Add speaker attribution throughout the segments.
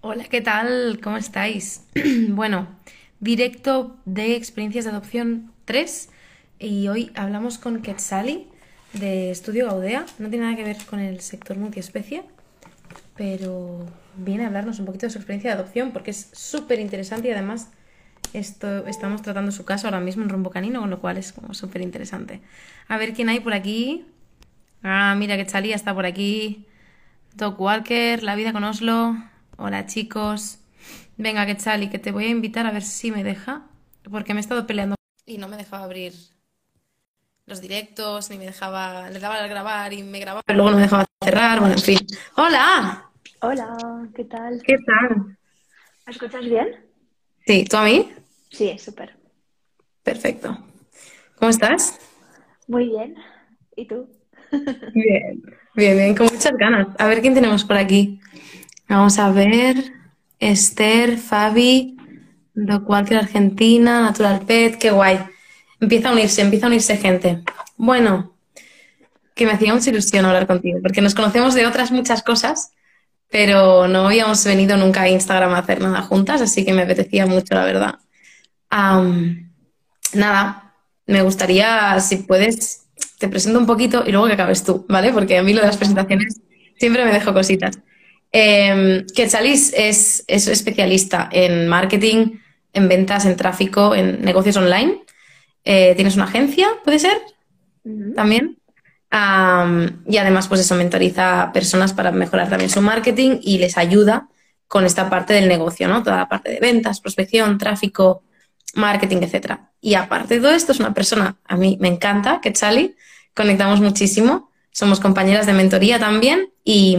Speaker 1: Hola, ¿qué tal? ¿Cómo estáis? Bueno, directo de experiencias de adopción 3 y hoy hablamos con Quetzali de Estudio Gaudea. No tiene nada que ver con el sector multiespecie, pero viene a hablarnos un poquito de su experiencia de adopción porque es súper interesante y además esto, estamos tratando su caso ahora mismo en Rumbo Canino, con lo cual es como súper interesante. A ver quién hay por aquí. Ah, mira, Quetzali está por aquí. Doc Walker, La vida con Oslo. Hola chicos. Venga, Quetzali, que te voy a invitar a ver si me deja, porque me he estado peleando y no me dejaba abrir los directos, ni me dejaba, le daba al grabar y me grababa, pero luego no me dejaba cerrar, bueno, en fin. ¡Hola!
Speaker 2: Hola, ¿qué tal?
Speaker 1: ¿Qué tal?
Speaker 2: ¿Me escuchas bien?
Speaker 1: Sí, ¿tú a mí?
Speaker 2: Sí, súper.
Speaker 1: Perfecto. ¿Cómo estás?
Speaker 2: Muy bien. ¿Y tú?
Speaker 1: Bien, bien, bien, con muchas ganas. A ver quién tenemos por aquí. Vamos a ver. Esther, Fabi, Doc Walker Argentina, Natural Pet, qué guay. Empieza a unirse, empieza a unirse gente. Bueno, que me hacía mucha ilusión hablar contigo, porque nos conocemos de otras muchas cosas, pero no habíamos venido nunca a Instagram a hacer nada juntas, así que me apetecía mucho, la verdad. Nada, me gustaría, si puedes, te presento un poquito y luego que acabes tú, ¿vale? Porque a mí lo de las presentaciones siempre me dejo cositas. Eh, Quetzalis es, es especialista en marketing, en ventas, en tráfico, en negocios online. Eh, ¿Tienes una agencia, puede ser? También. Am, y además, pues eso, mentoriza a personas para mejorar también su marketing y les ayuda con esta parte del negocio, ¿no? Toda la parte de ventas, prospección, tráfico, marketing, etcétera. Y aparte de todo esto, es una persona, a mí me encanta, Quetzali, conectamos muchísimo, somos compañeras de mentoría también y,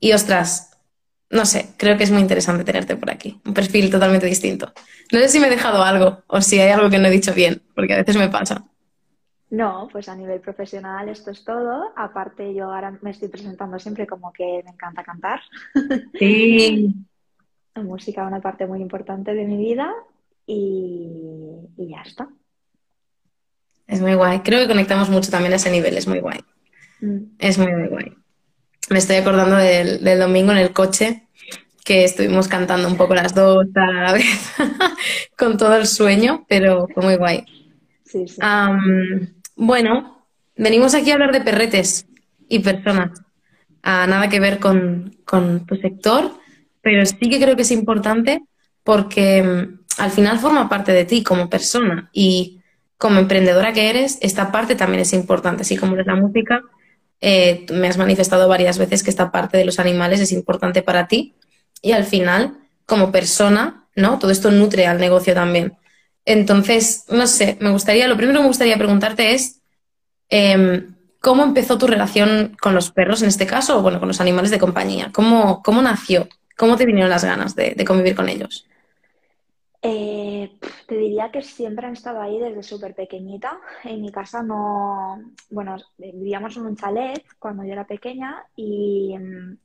Speaker 1: y ostras, no sé, creo que es muy interesante tenerte por aquí, un perfil totalmente distinto. No sé si me he dejado algo o si hay algo que no he dicho bien, porque a veces me pasa.
Speaker 2: No, pues a nivel profesional esto es todo. Aparte, yo ahora me estoy presentando siempre como que me encanta cantar.
Speaker 1: Sí.
Speaker 2: La música es una parte muy importante de mi vida y, y ya está.
Speaker 1: Es muy guay. Creo que conectamos mucho también a ese nivel, es muy guay.
Speaker 2: Mm.
Speaker 1: Es muy, muy guay. Me estoy acordando del, del domingo en el coche, que estuvimos cantando un poco las dos a la vez, con todo el sueño, pero fue muy guay.
Speaker 2: Sí, sí.
Speaker 1: Am, bueno, venimos aquí a hablar de perretes y personas. Ah, nada que ver con, con tu sector, pero sí que creo que es importante porque mm, al final forma parte de ti como persona y como emprendedora que eres, esta parte también es importante. Así como es la música, eh, me has manifestado varias veces que esta parte de los animales es importante para ti y al final, como persona, ¿no? Todo esto nutre al negocio también. Entonces, no sé, me gustaría, lo primero que me gustaría preguntarte es, em, ¿cómo empezó tu relación con los perros en este caso, o bueno, con los animales de compañía? ¿Cómo, cómo nació? ¿Cómo te vinieron las ganas de convivir con ellos?
Speaker 2: Eh, te diría que siempre han estado ahí desde súper pequeñita. En mi casa no, bueno, vivíamos en un chalet cuando yo era pequeña y mm,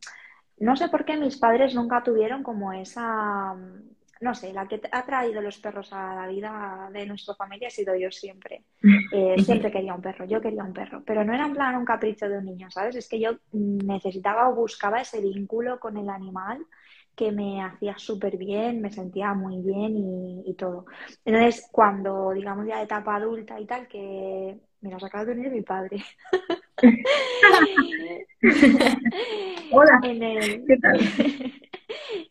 Speaker 2: no sé por qué mis padres nunca tuvieron como esa, mm, no sé, la que ha traído los perros a la vida de nuestra familia ha sido yo siempre. Eh, siempre quería un perro, yo quería un perro, pero no era en plan un capricho de un niño, ¿sabes? Es que yo mm, necesitaba o buscaba ese vínculo con el animal que me hacía súper bien, me sentía muy bien y, y todo. Entonces, cuando, digamos, ya etapa adulta y tal, que, mira, se acaba de venir mi padre.
Speaker 1: Hola,
Speaker 2: En el,
Speaker 1: ¿qué tal?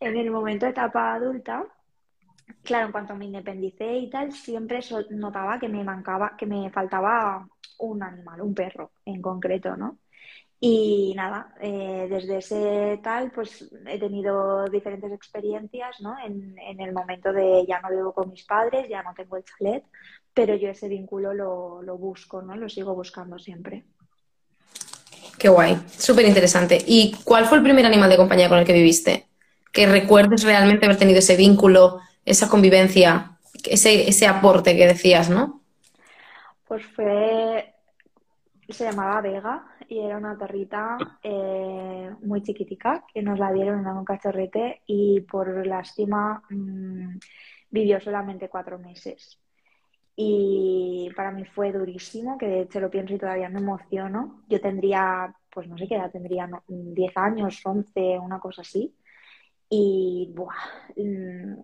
Speaker 2: en el momento de etapa adulta, claro, en cuanto me independicé y tal, siempre notaba que me mancaba, que me faltaba un animal, un perro en concreto, ¿no? Y nada, eh, desde ese tal, pues he tenido diferentes experiencias, ¿no? En, en el momento de ya no vivo con mis padres, ya no tengo el chalet, pero yo ese vínculo lo, lo busco, ¿no? Lo sigo buscando siempre.
Speaker 1: Qué guay, súper interesante. ¿Y cuál fue el primer animal de compañía con el que viviste? Que recuerdes realmente haber tenido ese vínculo, esa convivencia, ese, ese aporte que decías, ¿no?
Speaker 2: Pues fue, se llamaba Vega y era una perrita eh, muy chiquitica que nos la dieron en un cachorrete y por lástima mm, vivió solamente cuatro meses. Y para mí fue durísimo, que de hecho lo pienso y todavía me emociono. Yo tendría, pues no sé qué edad tendría, no, 10 años, 11 una cosa así. y mm,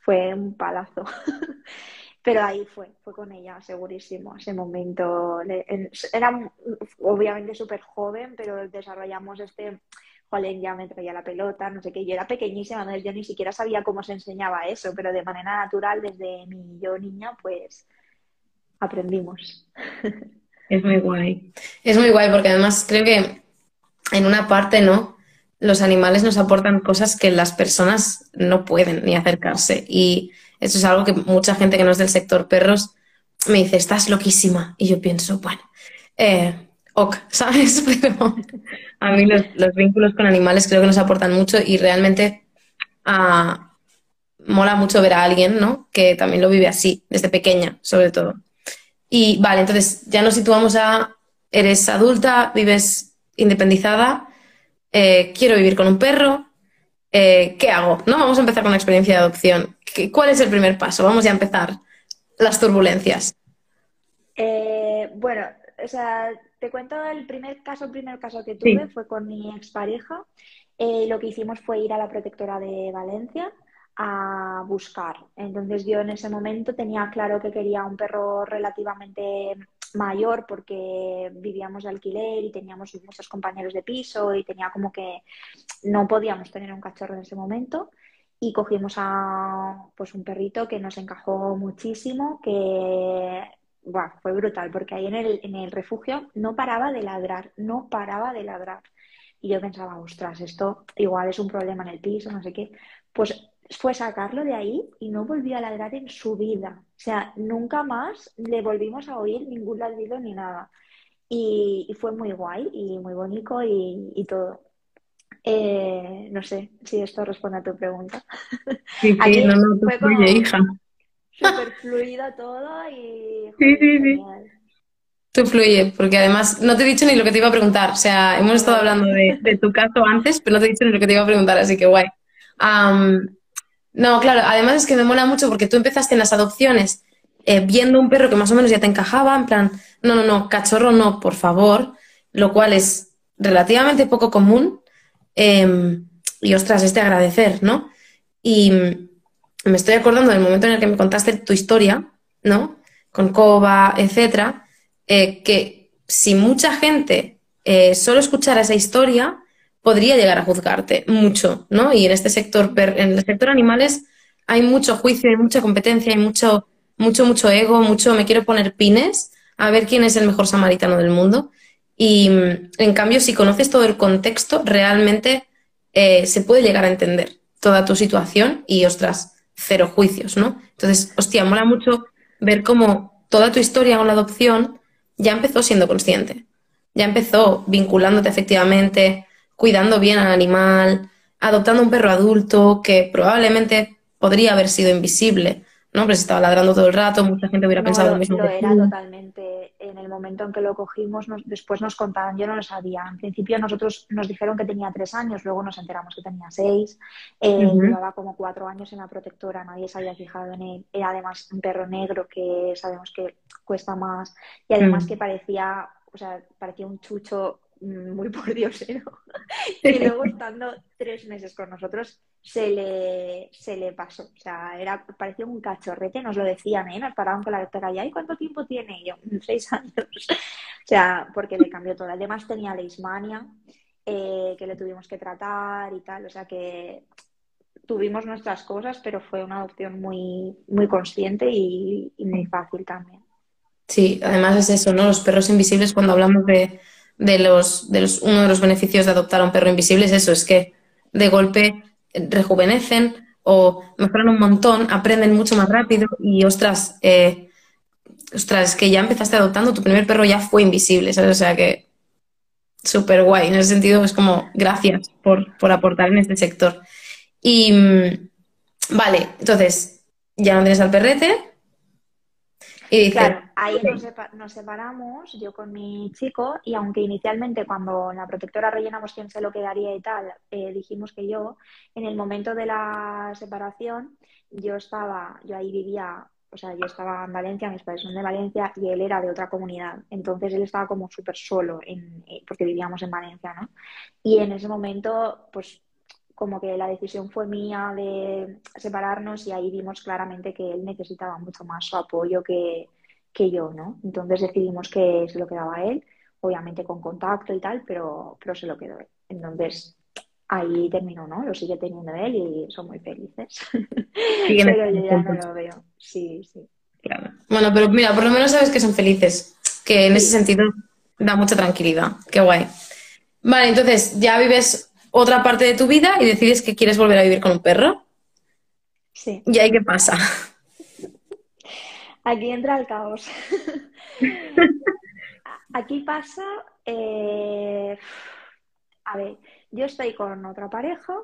Speaker 2: fue un palazo. Pero ahí fue, fue con ella, segurísimo, ese momento. Era obviamente súper joven, pero desarrollamos este, Jolen ya me traía la pelota, no sé qué, yo era pequeñísima, entonces yo ni siquiera sabía cómo se enseñaba eso, pero de manera natural, desde mi yo niña, pues aprendimos.
Speaker 1: Es muy guay. Es muy guay porque además creo que en una parte, ¿no? Los animales nos aportan cosas que las personas no pueden ni acercarse. Y eso es algo que mucha gente que no es del sector perros me dice, estás loquísima. Y yo pienso, bueno, eh, ok, ¿sabes? Pero a mí los, vínculos con animales creo que nos aportan mucho y realmente ah, mola mucho ver a alguien, ¿no? Que también lo vive así, desde pequeña, sobre todo. Y vale, entonces ya nos situamos a, eres adulta, vives independizada, eh, quiero vivir con un perro, eh, ¿qué hago? ¿No? Vamos a empezar con la experiencia de adopción. ¿Cuál es el primer paso? Vamos ya a empezar las turbulencias.
Speaker 2: Eh, bueno, o sea, te cuento el primer caso, el primer caso que tuve fue con mi expareja. lo que hicimos fue ir a la protectora de Valencia a buscar. Entonces yo en ese momento tenía claro que quería un perro relativamente mayor porque vivíamos de alquiler y teníamos muchos compañeros de piso y tenía como que no podíamos tener un cachorro en ese momento y cogimos a pues un perrito que nos encajó muchísimo que fue brutal porque ahí en el, en el refugio no paraba de ladrar, no paraba de ladrar. Y yo pensaba, ostras, esto igual es un problema en el piso, no sé qué. Pues fue sacarlo de ahí y no volvió a ladrar en su vida. O sea, nunca más le volvimos a oír ningún ladrido ni nada. Y, fue muy guay y muy bonito y, todo. Eh, no sé si esto responde a tu pregunta.
Speaker 1: Sí, sí, no, no, fue fluye, hija.
Speaker 2: Súper fluido todo y...
Speaker 1: sí, sí, sí. Tú fluye, porque además no te he dicho ni lo que te iba a preguntar. O sea, hemos estado hablando de, tu caso antes, pero no te he dicho ni lo que te iba a preguntar, así que guay. No, claro, además es que me mola mucho porque tú empezaste en las adopciones eh, viendo un perro que más o menos ya te encajaba, en plan, no, no, no, cachorro no, por favor, lo cual es relativamente poco común. Em, y ostras, es de agradecer, ¿no? Y me estoy acordando del momento en el que me contaste tu historia, ¿no? Con Coba, etcétera, eh, que si mucha gente eh, solo escuchara esa historia, podría llegar a juzgarte mucho, ¿no? Y en este sector, en el sector animales, hay mucho juicio, hay mucha competencia, hay mucho, mucho, mucho ego, mucho me quiero poner pines a ver quién es el mejor samaritano del mundo. Y en cambio, si conoces todo el contexto, realmente eh, se puede llegar a entender toda tu situación y, ostras, cero juicios, ¿no? Entonces, hostia, mola mucho ver cómo toda tu historia con la adopción ya empezó siendo consciente, ya empezó vinculándote efectivamente, cuidando bien al animal, adoptando un perro adulto que probablemente podría haber sido invisible, ¿no? Pero se estaba ladrando todo el rato, mucha gente hubiera pensado lo mismo.
Speaker 2: Era totalmente. En el momento en que lo cogimos, después nos contaban, yo no lo sabía. En principio nosotros nos dijeron que tenía tres años, luego nos enteramos que tenía seis. Eh, llevaba como cuatro años en la protectora, nadie se había fijado en él. Era además un perro negro que sabemos que cuesta más y además mm. que parecía, o sea, parecía un chucho muy por diosero. y luego estando tres meses con nosotros se le, se le pasó. O sea, era, parecía un cachorrete, nos lo decían, ¿eh? Nos paraban con la doctora y ¿cuánto tiempo tiene? Y yo, mm, seis años. o sea, porque le cambió todo. Además tenía leishmania, eh, que le tuvimos que tratar y tal. O sea que tuvimos nuestras cosas, pero fue una adopción muy, muy consciente y muy fácil también.
Speaker 1: Sí, además es eso, ¿no? Los perros invisibles, cuando hablamos de de los, de los, uno de los beneficios de adoptar a un perro invisible es eso, es que de golpe rejuvenecen o mejoran un montón, aprenden mucho más rápido y ostras, eh, ostras, que ya empezaste adoptando, tu primer perro ya fue invisible, ¿sabes? O sea que súper guay, en ese sentido es como gracias por, por aportar en este sector. Y mm, vale, entonces ya no tienes al perrete,
Speaker 2: y claro, ahí nos, separamos, yo con mi chico, y aunque inicialmente cuando la protectora rellenamos quién se lo quedaría y tal, eh, dijimos que yo, en el momento de la separación, yo estaba, yo ahí vivía, o sea, yo estaba en Valencia, mis padres son de Valencia y él era de otra comunidad. Entonces él estaba como súper solo, en, eh, porque vivíamos en Valencia, ¿no? Y en ese momento, pues como que la decisión fue mía de separarnos y ahí vimos claramente que él necesitaba mucho más su apoyo que, que yo, ¿no? Entonces decidimos que se lo quedaba a él, obviamente con contacto y tal, pero, pero se lo quedó él. Entonces ahí terminó, ¿no? Lo sigue teniendo él y son muy felices. pero yo ya no lo veo. Sí, sí.
Speaker 1: Claro. Bueno, pero mira, por lo menos sabes que son felices, que en ese sentido da mucha tranquilidad. Qué guay. Vale, entonces ya vives otra parte de tu vida y decides que quieres volver a vivir con un perro.
Speaker 2: Sí.
Speaker 1: ¿Y ahí qué pasa?
Speaker 2: Aquí entra el caos. Aquí pasa, eh, a ver, yo estoy con otra pareja,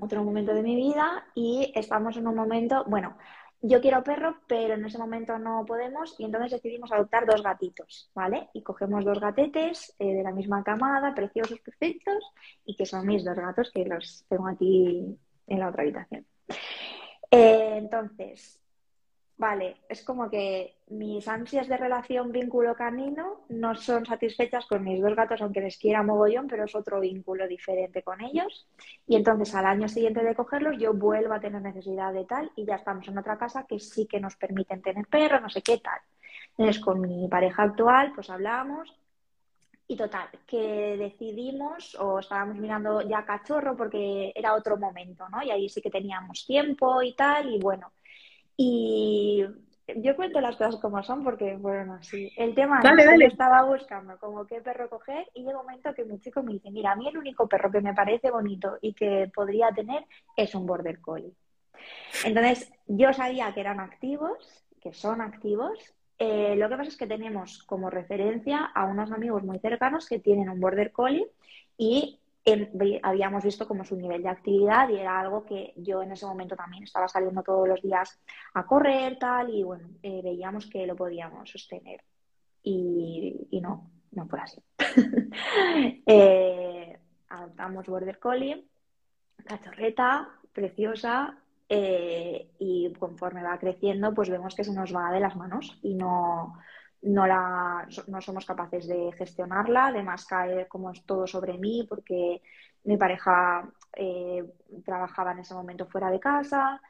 Speaker 2: otro momento de mi vida, y estamos en un momento, bueno, yo quiero perro, pero en ese momento no podemos y entonces decidimos adoptar dos gatitos, ¿vale? Y cogemos dos gatetes eh, de la misma camada, preciosos, perfectos, y que son mis dos gatos que los tengo aquí en la otra habitación. Eh, entonces, Vale, es como que mis ansias de relación vínculo canino no son satisfechas con mis dos gatos, aunque les quiera mogollón, pero es otro vínculo diferente con ellos. Y entonces al año siguiente de cogerlos yo vuelvo a tener necesidad de tal y ya estamos en otra casa que sí que nos permiten tener perro, no sé qué tal. Entonces con mi pareja actual pues hablamos y total, que decidimos o estábamos mirando ya cachorro porque era otro momento, ¿no? Y ahí sí que teníamos tiempo y tal y bueno y yo cuento las cosas como son porque fueron así. El tema es que estaba buscando como qué perro coger y llega un momento que mi chico me dice, mira, a mí el único perro que me parece bonito y que podría tener es un border collie. Entonces, yo sabía que eran activos, que son activos. Eh, lo que pasa es que tenemos como referencia a unos amigos muy cercanos que tienen un border collie y habíamos visto como su nivel de actividad y era algo que yo en ese momento también estaba saliendo todos los días a correr, tal, y bueno, eh, veíamos que lo podíamos sostener. Y, no, no fue así. eh, adoptamos Border Collie, cachorreta, preciosa, eh, y conforme va creciendo, pues vemos que se nos va de las manos y no, no, la, no somos capaces de gestionarla, además cae como es todo sobre mí porque mi pareja eh, trabajaba en ese momento fuera de casa,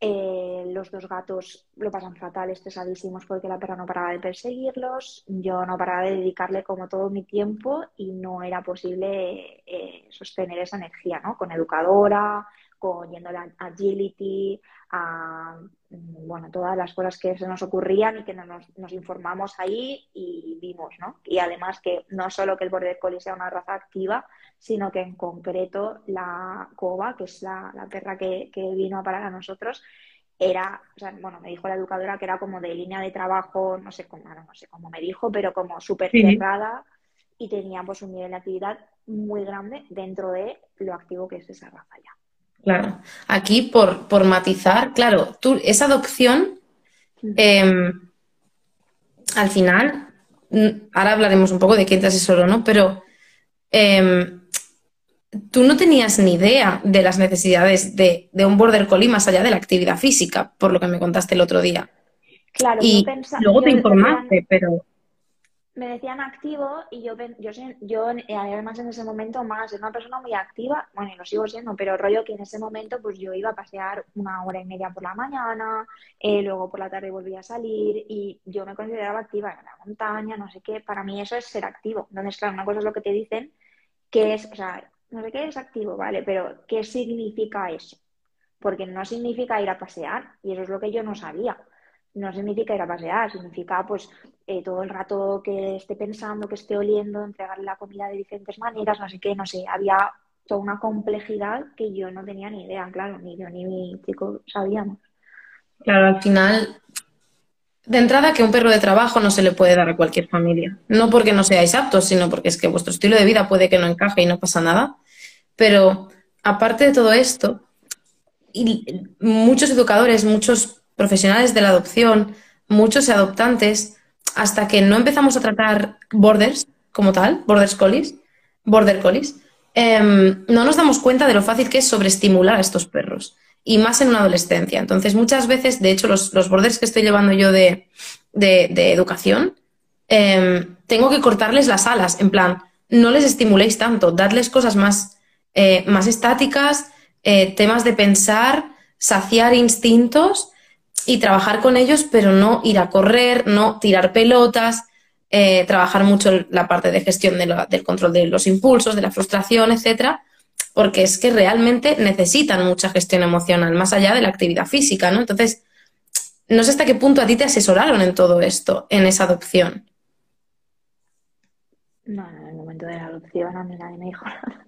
Speaker 2: eh, los dos gatos lo pasan fatal, estresadísimos porque la perra no paraba de perseguirlos, yo no paraba de dedicarle como todo mi tiempo y no era posible eh, sostener esa energía, ¿no? Con educadora, con yendo a la agility, a mm, bueno, todas las cosas que se nos ocurrían y que nos, nos, informamos ahí y vimos, ¿no? Y además que no solo que el Border Collie sea una raza activa, sino que en concreto la Coba, que es la, perra que, vino a parar a nosotros, era, o sea, bueno, me dijo la educadora que era como de línea de trabajo, no sé cómo, no sé cómo me dijo, pero como súper cerrada y teníamos pues, un nivel de actividad muy grande dentro de lo activo que es esa raza ya.
Speaker 1: Claro. Aquí, por, por matizar, claro, tú, esa adopción, em, al final, ahora hablaremos un poco de qué te asesoro, ¿no? Pero em, tú no tenías ni idea de las necesidades de, un border collie más allá de la actividad física, por lo que me contaste el otro día.
Speaker 2: Claro,
Speaker 1: y luego te informaste, pero
Speaker 2: me decían activo y yo, yo, yo eh, además en ese momento más, era una persona muy activa, bueno, y lo sigo siendo, pero rollo que en ese momento pues yo iba a pasear una hora y media por la mañana, eh, luego por la tarde volvía a salir y yo me consideraba activa en la montaña, no sé qué, para mí eso es ser activo. Entonces, claro, una cosa es lo que te dicen, que es, o sea, no sé qué es activo, ¿vale? Pero ¿qué significa eso? Porque no significa ir a pasear y eso es lo que yo no sabía no significa ir a pasear, significa pues eh, todo el rato que esté pensando, que esté oliendo, entregarle la comida de diferentes maneras, no sé qué, no sé, había toda una complejidad que yo no tenía ni idea, claro, ni yo ni mi chico sabíamos.
Speaker 1: Claro, al final, de entrada que un perro de trabajo no se le puede dar a cualquier familia, no porque no seáis aptos, sino porque es que vuestro estilo de vida puede que no encaje y no pasa nada, pero aparte de todo esto, y muchos educadores, muchos profesionales de la adopción, muchos adoptantes, hasta que no empezamos a tratar borders como tal, borders collies, border collies, em, no nos damos cuenta de lo fácil que es sobreestimular a estos perros. Y más en una adolescencia. Entonces, muchas veces, de hecho, los, borders que estoy llevando yo de, educación, em, tengo que cortarles las alas. En plan, no les estimuléis tanto, dadles cosas más eh, más estáticas, eh, temas de pensar, saciar instintos y trabajar con ellos, pero no ir a correr, no tirar pelotas, eh, trabajar mucho la parte de gestión del control de los impulsos, de la frustración, etcétera, porque es que realmente necesitan mucha gestión emocional, más allá de la actividad física, ¿no? Entonces, no sé hasta qué punto a ti te asesoraron en todo esto, en esa adopción.
Speaker 2: No, en el momento de la adopción a mí nadie me dijo nada.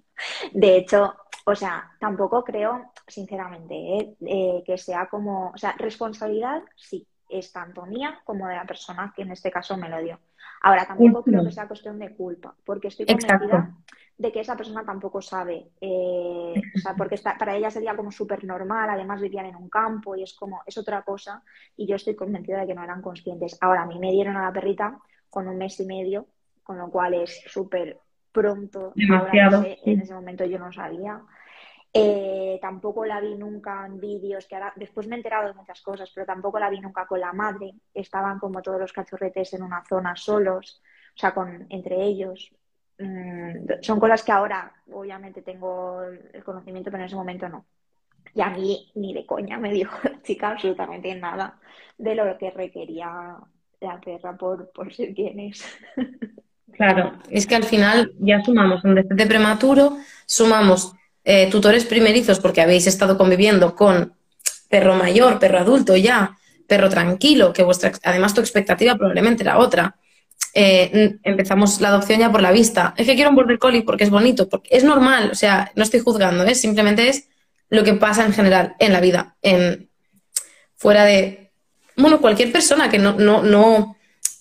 Speaker 2: De hecho, o sea, tampoco creo, sinceramente, ¿eh? Eh, que sea como, o sea, responsabilidad sí, es tanto mía como de la persona que en este caso me lo dio. Ahora, tampoco creo que sea cuestión de culpa, porque estoy convencida de que esa persona tampoco sabe, eh, o sea, porque para ella sería como súper normal, además vivían en un campo y es como, es otra cosa, y yo estoy convencida de que no eran conscientes. Ahora, a mí me dieron a la perrita con un mes y medio, con lo cual es súper pronto. en ese momento yo no sabía. Eh, tampoco la vi nunca en vídeos, que ahora después me he enterado de muchas cosas, pero tampoco la vi nunca con la madre. Estaban como todos los cachorretes en una zona solos, o sea, con, entre ellos. Mm, son cosas que ahora obviamente tengo el conocimiento, pero en ese momento no. Y a mí ni de coña me dijo la chica absolutamente nada de lo que requería la perra por, por ser quien es.
Speaker 1: Claro, es que al final ya sumamos un destete prematuro, sumamos eh, tutores primerizos porque habéis estado conviviendo con perro mayor, perro adulto ya, perro tranquilo, que vuestra, además tu expectativa probablemente era otra. Eh, empezamos la adopción ya por la vista. Es que quiero un border collie porque es bonito, porque es normal, o sea, no estoy juzgando, ¿eh? simplemente es lo que pasa en general en la vida, en fuera de, bueno, cualquier persona que no, no, no,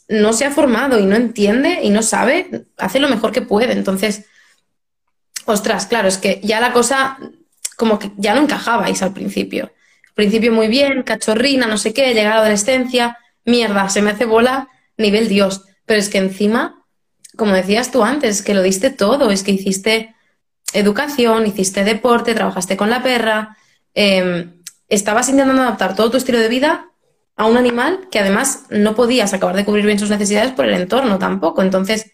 Speaker 1: no se ha formado y no entiende y no sabe, hace lo mejor que puede. Entonces, ostras, claro, es que ya la cosa como que ya no encajabais al principio. Al principio muy bien, cachorrina, no sé qué, llega la adolescencia, mierda, se me hace bola, nivel Dios. Pero es que encima, como decías tú antes, que lo diste todo, es que hiciste educación, hiciste deporte, trabajaste con la perra, em, estabas intentando adaptar todo tu estilo de vida a un animal que además no podías acabar de cubrir bien sus necesidades por el entorno tampoco. Entonces,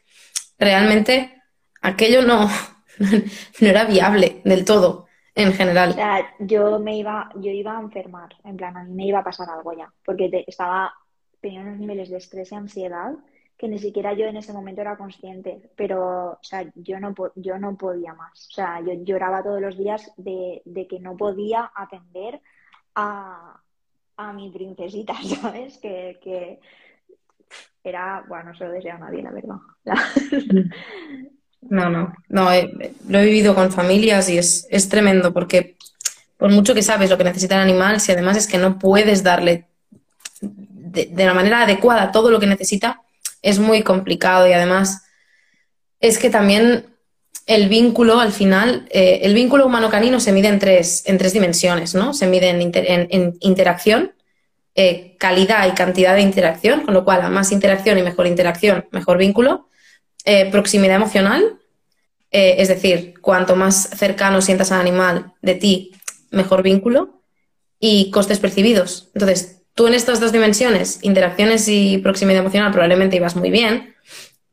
Speaker 1: realmente aquello no, no era viable del todo en general.
Speaker 2: O sea, yo me iba, yo iba a enfermar, en plan, a mí me iba a pasar algo ya, porque estaba, tenía unos niveles de estrés y ansiedad que ni siquiera yo en ese momento era consciente, pero, o sea, yo no, yo no podía más. O sea, yo lloraba todos los días de, de que no podía atender a, a mi princesita, ¿sabes? Que, era, bueno, no se lo deseo a nadie, la verdad.
Speaker 1: No, no, no, lo he vivido con familias y es, tremendo porque por mucho que sabes lo que necesita el animal, si además es que no puedes darle de, de la manera adecuada todo lo que necesita, es muy complicado y además es que también el vínculo, al final, eh, el vínculo humano-canino se mide en tres, en tres dimensiones, ¿no? Se mide en, interacción, eh, calidad y cantidad de interacción, con lo cual a más interacción y mejor interacción, mejor vínculo. Eh, proximidad emocional, es decir, cuanto más cercano sientas al animal de ti, mejor vínculo. Y costes percibidos. Entonces, tú en estas dos dimensiones, interacciones y proximidad emocional, probablemente ibas muy bien,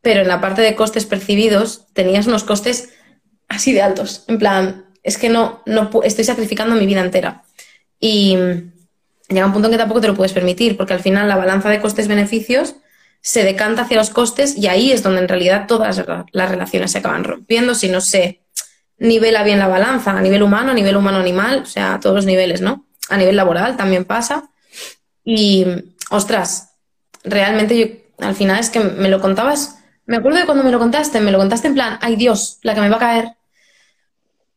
Speaker 1: pero en la parte de costes percibidos tenías unos costes así de altos. En plan, es que no, no estoy sacrificando mi vida entera. Y llega un punto en que tampoco te lo puedes permitir, porque al final la balanza de costes-beneficios se decanta hacia los costes y ahí es donde en realidad todas las relaciones se acaban rompiendo si no se nivela bien la balanza a nivel humano, a nivel humano-animal, o sea, a todos los niveles, ¿no? A nivel laboral también pasa. Y, ostras, realmente yo al final es que me lo contabas me acuerdo de cuando me lo contaste, me lo contaste en plan, ay Dios, la que me va a caer.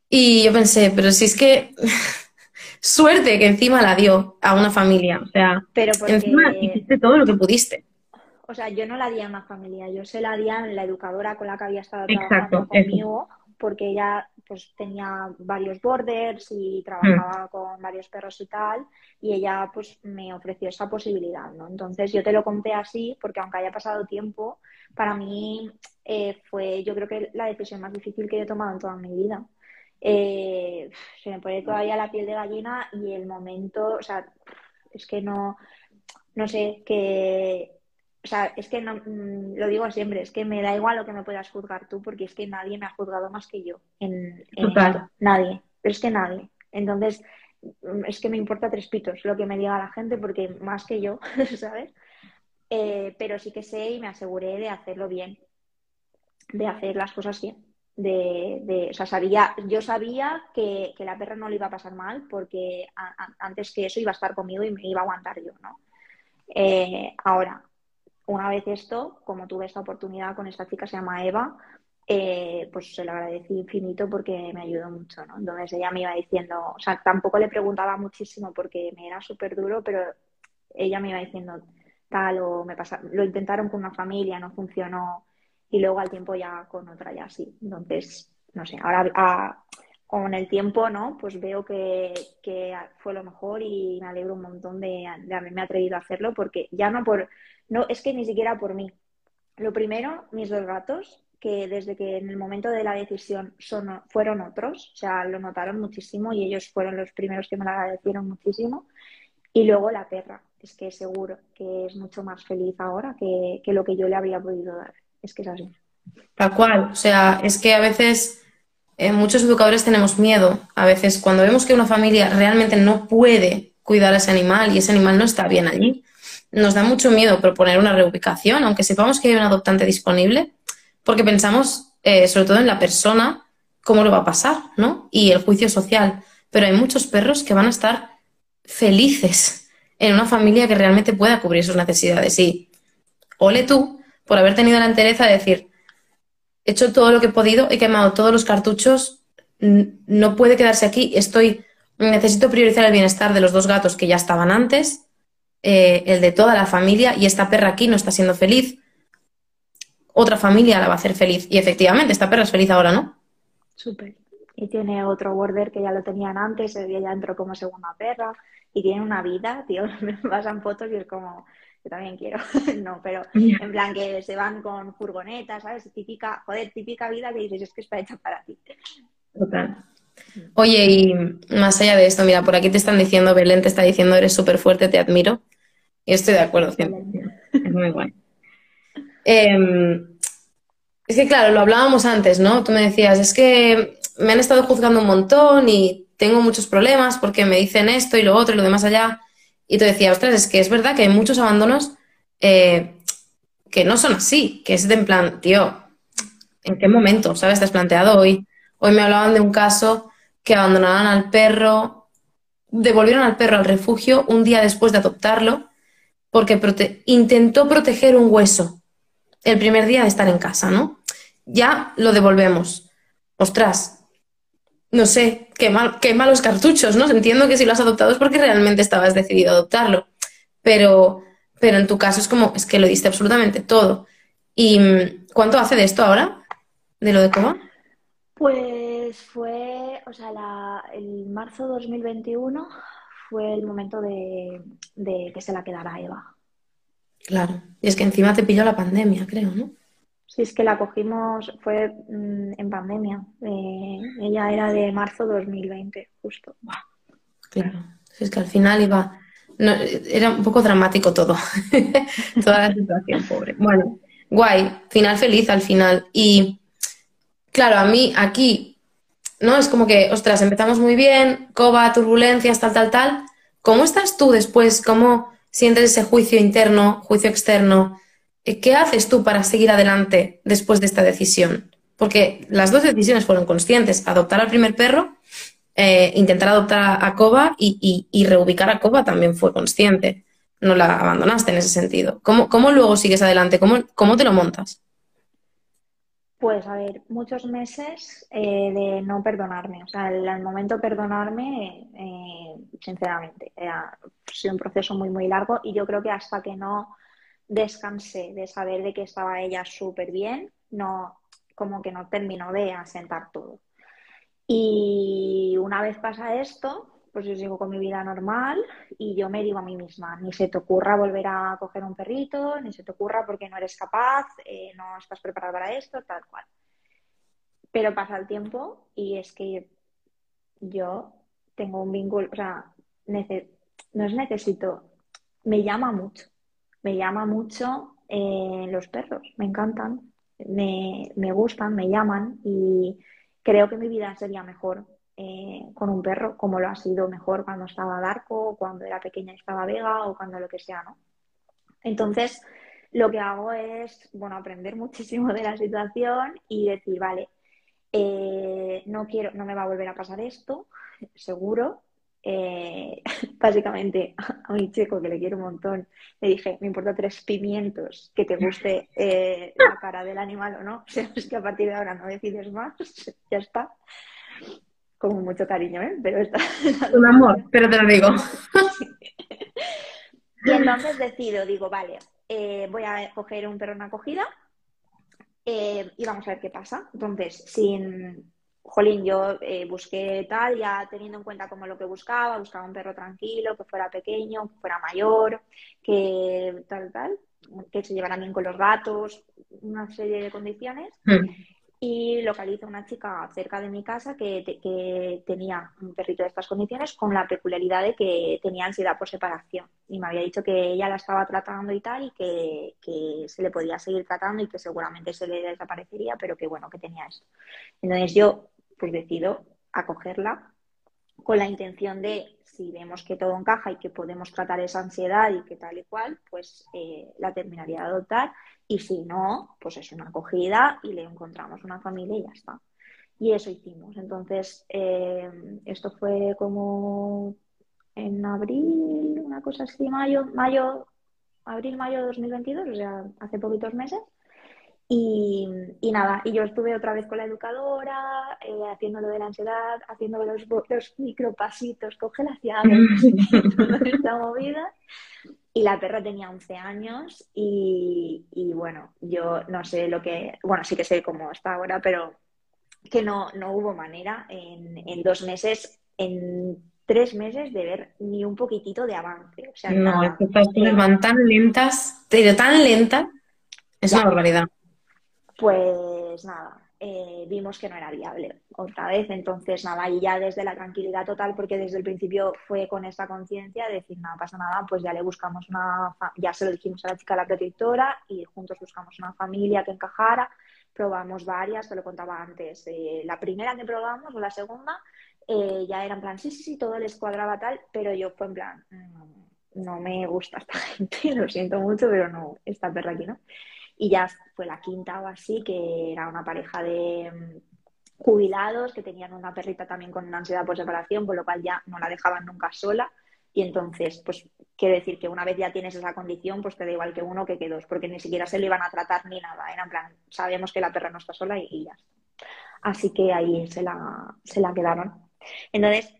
Speaker 1: Y yo pensé, pero si es que suerte que encima la dio a una familia. O sea, pero encima hiciste todo lo que pudiste.
Speaker 2: O sea, yo no la di a una familia, yo se la di a la educadora con la que había estado trabajando conmigo, porque ella pues tenía varios borders y trabajaba mm. con varios perros y tal, y ella pues me ofreció esa posibilidad, ¿no? Entonces yo te lo conté así, porque aunque haya pasado tiempo, para mí eh, fue yo creo que la decisión más difícil que he tomado en toda mi vida. Eh, se me pone todavía la piel de gallina y el momento, o sea, es que no, no sé, que o sea, es que no, mm, lo digo siempre, es que me da igual lo que me puedas juzgar tú, porque es que nadie me ha juzgado más que yo en,
Speaker 1: Total.
Speaker 2: Nadie, pero es que nadie. Entonces, mm, es que me importa tres pitos lo que me diga la gente, porque más que yo, ¿sabes? Eh, pero sí que sé y me aseguré de hacerlo bien, de hacer las cosas bien. De, de, o sea, sabía, yo sabía que, que, la perra no le iba a pasar mal porque antes que eso iba a estar conmigo y me iba a aguantar yo, ¿no? Eh, ahora, una vez esto, como tuve esta oportunidad con esta chica, se llama Eva, eh, pues se lo agradecí infinito porque me ayudó mucho, ¿no? Entonces ella me iba diciendo, o sea, tampoco le preguntaba muchísimo porque me era súper duro, pero ella me iba diciendo tal o me pasa, lo intentaron con una familia, no funcionó y luego al tiempo ya con otra ya sí. Entonces, no sé, ahora a, con el tiempo, ¿no? Pues veo que, que, fue lo mejor y me alegro un montón de, de haberme atrevido a hacerlo porque ya no por, no, es que ni siquiera por mí. Lo primero, mis dos gatos, que desde que en el momento de la decisión son, fueron otros, o sea, lo notaron muchísimo y ellos fueron los primeros que me lo agradecieron muchísimo. Y luego la perra, es que seguro que es mucho más feliz ahora que, que lo que yo le habría podido dar. Es que es así.
Speaker 1: Tal cual, o sea, es que a veces eh, muchos educadores tenemos miedo. A veces cuando vemos que una familia realmente no puede cuidar a ese animal y ese animal no está bien allí, nos da mucho miedo proponer una reubicación, aunque sepamos que hay un adoptante disponible, porque pensamos eh, sobre todo en la persona, cómo lo va a pasar, ¿no? Y el juicio social. Pero hay muchos perros que van a estar felices en una familia que realmente pueda cubrir sus necesidades. Y ole tú por haber tenido la entereza de decir, he hecho todo lo que he podido, he quemado todos los cartuchos, no puede quedarse aquí, estoy, necesito priorizar el bienestar de los dos gatos que ya estaban antes eh, el de toda la familia y esta perra aquí no está siendo feliz, otra familia la va a hacer feliz. Y efectivamente, esta perra es feliz ahora, ¿no?
Speaker 2: Súper. Y tiene otro border que ya lo tenían antes, el día ya entró como segunda perra y tiene una vida, tío, me pasan fotos y es como, yo también quiero, no, pero en plan que se van con furgonetas, ¿sabes? Típica, joder, típica vida que dices, es que está hecha para ti.
Speaker 1: Total. Oye, y más allá de esto, mira, por aquí te están diciendo, Belén te está diciendo, eres súper fuerte, te admiro. Y estoy de acuerdo, Es muy bueno. Em, es que, claro, lo hablábamos antes, ¿no? Tú me decías, es que me han estado juzgando un montón y tengo muchos problemas porque me dicen esto y lo otro y lo demás allá. Y tú decías, ostras, es que es verdad que hay muchos abandonos eh, que no son así, que es de en plan, tío, ¿en qué momento, sabes, te has planteado hoy? Hoy me hablaban de un caso que abandonaban al perro, devolvieron al perro al refugio un día después de adoptarlo porque intentó proteger un hueso el primer día de estar en casa, ¿no? Ya lo devolvemos. Ostras, no sé, qué, mal, qué malos cartuchos, ¿no? Entiendo que si lo has adoptado es porque realmente estabas decidido a adoptarlo, pero, pero en tu caso es como, es que lo diste absolutamente todo. ¿Y mm, cuánto hace de esto ahora? ¿De lo de cómo?
Speaker 2: Pues fue, o sea, el marzo 2021 fue el momento de, que se la quedara Eva.
Speaker 1: Claro, y es que encima te pilló la pandemia, creo, ¿no?
Speaker 2: Sí, es que la cogimos, fue mm, en pandemia. Eh, ella era de marzo 2020, justo.
Speaker 1: Claro, es que al final iba. era un poco dramático todo. Toda la situación, pobre. Bueno, guay, final feliz al final. Y claro, a mí aquí ¿no? Es como que, ostras, empezamos muy bien, coba, turbulencias, tal, tal, tal. ¿Cómo estás tú después? ¿Cómo sientes ese juicio interno, juicio externo? Eh, ¿Qué haces tú para seguir adelante después de esta decisión? Porque las dos decisiones fueron conscientes. Adoptar al primer perro, eh, intentar adoptar a Coba y, reubicar a Coba también fue consciente. No la abandonaste en ese sentido. ¿Cómo, cómo luego sigues adelante? ¿Cómo, ¿Cómo te lo montas?
Speaker 2: Pues a ver, muchos meses eh, de no perdonarme. O sea, el, momento perdonarme, eh, sinceramente, ha sido un proceso muy, muy largo y yo creo que hasta que no descansé de saber de que estaba ella súper bien, no, como que no terminó de asentar todo. Y una vez pasa esto, pues yo sigo con mi vida normal y yo me digo a mí misma, ni se te ocurra volver a coger un perrito, ni se te ocurra porque no eres capaz, eh, no estás preparada para esto, tal cual. Pero pasa el tiempo y es que yo tengo un vínculo, o sea, no es necesito, me llama mucho, me llama mucho eh, los perros, me encantan, me, me, gustan, me llaman y creo que mi vida sería mejor eh, con un perro, como lo ha sido mejor cuando estaba Darko, cuando era pequeña y estaba Vega o cuando lo que sea, ¿no? Entonces, lo que hago es, bueno, aprender muchísimo de la situación y decir, vale, eh, no quiero, no me va a volver a pasar esto, seguro. Eh, básicamente a mi chico que le quiero un montón le dije me importa tres pimientos que te guste eh, la cara del animal o no o sea, es que a partir de ahora no decides más ya está. Con mucho cariño ¿eh? pero está
Speaker 1: un amor pero te lo digo.
Speaker 2: Y entonces decido digo vale eh, voy a coger un perro en acogida eh, y vamos a ver qué pasa. Entonces, sin, jolín, yo eh, busqué tal, ya teniendo en cuenta como lo que buscaba, buscaba un perro tranquilo, que fuera pequeño, que fuera mayor, que tal, tal, que se llevara bien con los gatos, una serie de condiciones. Hmm y localizo una chica cerca de mi casa que, que, tenía un perrito de estas condiciones con la peculiaridad de que tenía ansiedad por separación. Y me había dicho que ella la estaba tratando y tal, y que, que, se le podía seguir tratando y que seguramente se le desaparecería, pero que bueno, que tenía esto. Entonces yo pues decido acogerla con la intención de si vemos que todo encaja y que podemos tratar esa ansiedad y que tal y cual, pues eh, la terminaría de adoptar. Y si no, pues es una acogida y le encontramos una familia y ya está. Y eso hicimos. Entonces, eh, esto fue como en abril, una cosa así, mayo, mayo, abril, mayo de 2022, o sea, hace poquitos meses. Y, nada, y yo estuve otra vez con la educadora, eh, haciendo lo de la ansiedad, haciendo los, los micropasitos, coge la llave, toda esta movida. Y la perra tenía 11 años y, bueno, yo no sé lo que, bueno, sí que sé cómo está ahora, pero que no, no hubo manera en, en dos meses, en tres meses de ver ni un poquitito de avance. O sea,
Speaker 1: no, estas cosas van tan lentas, pero tan lentas, es una barbaridad
Speaker 2: pues nada, eh, vimos que no era viable otra vez. Entonces, nada, y ya desde la tranquilidad total, porque desde el principio fue con esa conciencia de decir, nada, pasa nada, pues ya le buscamos una, ya se lo dijimos a la chica la protectora y juntos buscamos una familia que encajara. Probamos varias, te lo contaba antes. Eh, la primera que probamos o la segunda, eh, ya era en plan, sí, sí, sí, todo les cuadraba tal, pero yo fue en plan, mm, no me gusta esta gente, lo siento mucho, pero no, esta perra aquí no. Y ya fue la quinta o así, que era una pareja de mm, jubilados que tenían una perrita también con una ansiedad por separación, con lo cual ya no la dejaban nunca sola. Y entonces, pues quiere decir que una vez ya tienes esa condición, pues te da igual que uno que que dos, porque ni siquiera se le iban a tratar ni nada. En plan, sabemos que la perra no está sola y, ya está. Así que ahí se la, se la quedaron. Entonces,